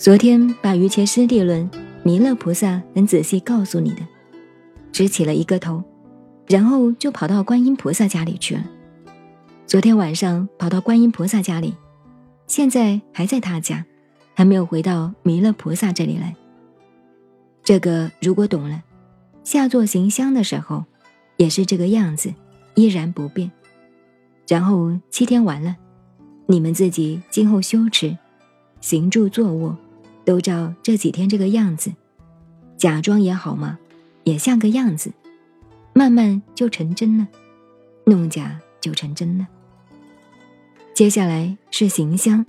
昨天把于切师地论，弥勒菩萨很仔细告诉你的，只起了一个头，然后就跑到观音菩萨家里去了。昨天晚上跑到观音菩萨家里，现在还在他家，还没有回到弥勒菩萨这里来。这个如果懂了，下座行香的时候，也是这个样子，依然不变。然后七天完了，你们自己今后修持，行住坐卧，都照这几天这个样子，假装也好嘛，也像个样子，慢慢就成真了，弄假就成真了。接下来是行香，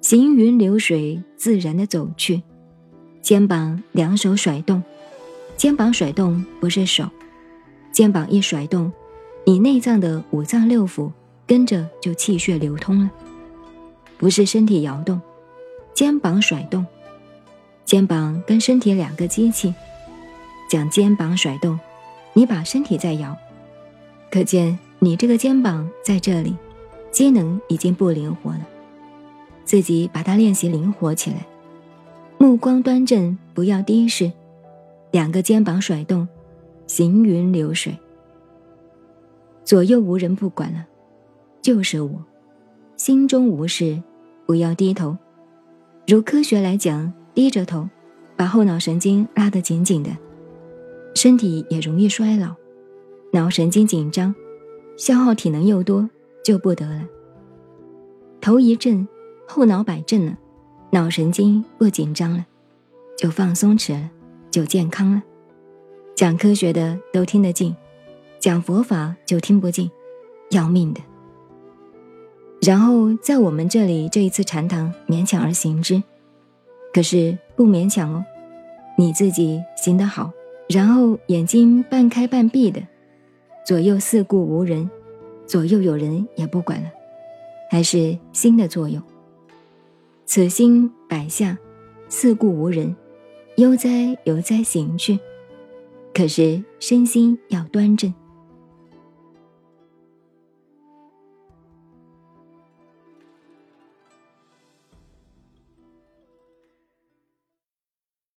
行云流水，自然的走去，肩膀两手甩动，肩膀甩动不是手，肩膀一甩动。你内脏的五脏六腑跟着就气血流通了，不是身体摇动，肩膀甩动，肩膀跟身体两个机器，将肩膀甩动，你把身体在摇，可见你这个肩膀在这里，机能已经不灵活了，自己把它练习灵活起来，目光端正，不要低视，两个肩膀甩动，行云流水。左右无人不管了，就是我，心中无事，不要低头。如科学来讲，低着头，把后脑神经拉得紧紧的，身体也容易衰老，脑神经紧张，消耗体能又多，就不得了。头一震，后脑摆正了，脑神经不紧张了，就放松弛了，就健康了。讲科学的都听得进。讲佛法就听不进，要命的。然后在我们这里这一次禅堂勉强而行之，可是不勉强哦，你自己行得好，然后眼睛半开半闭的，左右四顾无人，左右有人也不管了，还是心的作用。此心摆下，四顾无人，悠哉悠哉行去，可是身心要端正。